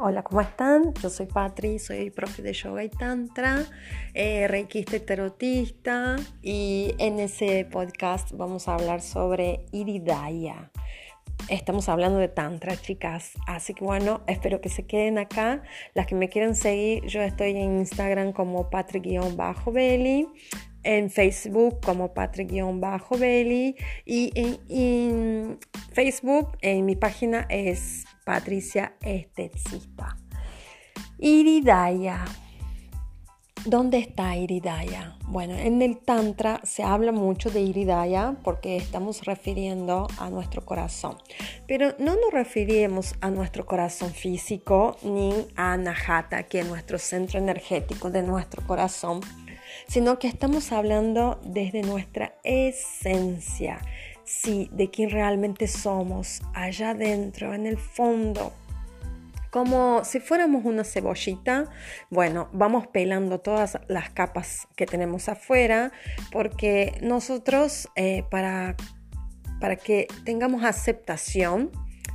Hola, ¿cómo están? Yo soy Patri, soy profe de yoga y tantra, eh, reikista y tarotista y en ese podcast vamos a hablar sobre iridaya. Estamos hablando de tantra, chicas, así que bueno, espero que se queden acá. Las que me quieren seguir, yo estoy en Instagram como patri-belly en Facebook como Patrick-Belly y en, Facebook en mi página es Patricia Esteticista. Iridaya. ¿Dónde está Iridaya? Bueno, en el Tantra se habla mucho de Iridaya porque estamos refiriendo a nuestro corazón. Pero no nos referimos a nuestro corazón físico ni a Nahata, que es nuestro centro energético de nuestro corazón sino que estamos hablando desde nuestra esencia, sí, de quién realmente somos, allá adentro, en el fondo. Como si fuéramos una cebollita, bueno, vamos pelando todas las capas que tenemos afuera, porque nosotros, eh, para, para que tengamos aceptación,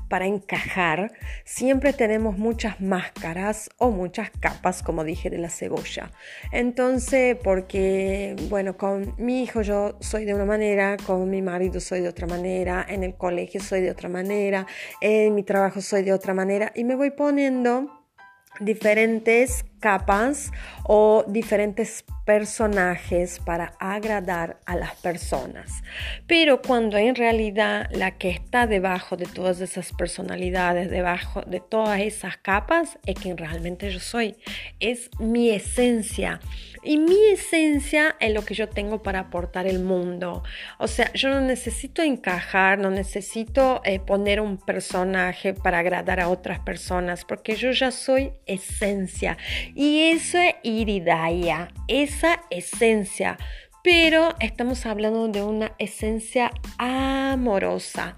para encajar, siempre tenemos muchas máscaras o muchas capas, como dije, de la cebolla. Entonces, porque, bueno, con mi hijo yo soy de una manera, con mi marido soy de otra manera, en el colegio soy de otra manera, en mi trabajo soy de otra manera, y me voy poniendo diferentes capas o diferentes personajes para agradar a las personas. Pero cuando en realidad la que está debajo de todas esas personalidades, debajo de todas esas capas, es quien realmente yo soy. Es mi esencia. Y mi esencia es lo que yo tengo para aportar el mundo. O sea, yo no necesito encajar, no necesito eh, poner un personaje para agradar a otras personas, porque yo ya soy esencia. Y eso es iridaya, esa esencia. Pero estamos hablando de una esencia amorosa.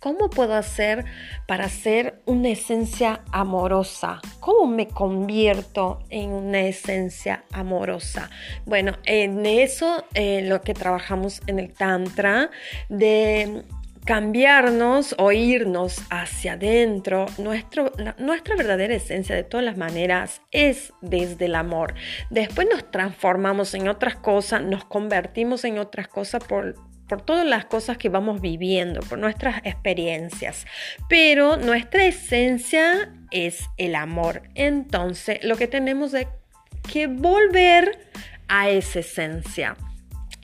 ¿Cómo puedo hacer para ser una esencia amorosa? ¿Cómo me convierto en una esencia amorosa? Bueno, en eso eh, lo que trabajamos en el Tantra, de cambiarnos o irnos hacia adentro, nuestro, nuestra verdadera esencia de todas las maneras es desde el amor. Después nos transformamos en otras cosas, nos convertimos en otras cosas por, por todas las cosas que vamos viviendo, por nuestras experiencias. Pero nuestra esencia es el amor. Entonces, lo que tenemos es que volver a esa esencia.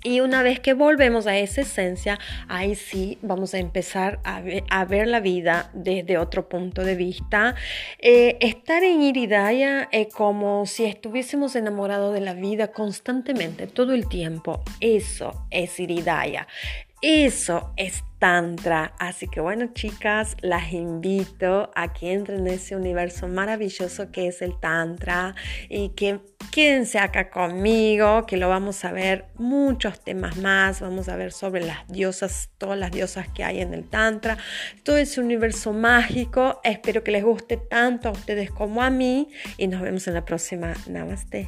Y una vez que volvemos a esa esencia, ahí sí vamos a empezar a ver, la vida desde otro punto de vista. Eh, estar en Iridaya es como si estuviésemos enamorados de la vida constantemente, todo el tiempo. Eso es Iridaya. Eso es Tantra. Así que bueno, chicas, las invito a que entren en ese universo maravilloso que es el Tantra y que quédense acá conmigo, que lo vamos a ver muchos temas más. Vamos a ver sobre las diosas, todas las diosas que hay en el Tantra, todo ese universo mágico. Espero que les guste tanto a ustedes como a mí y nos vemos en la próxima. Namaste.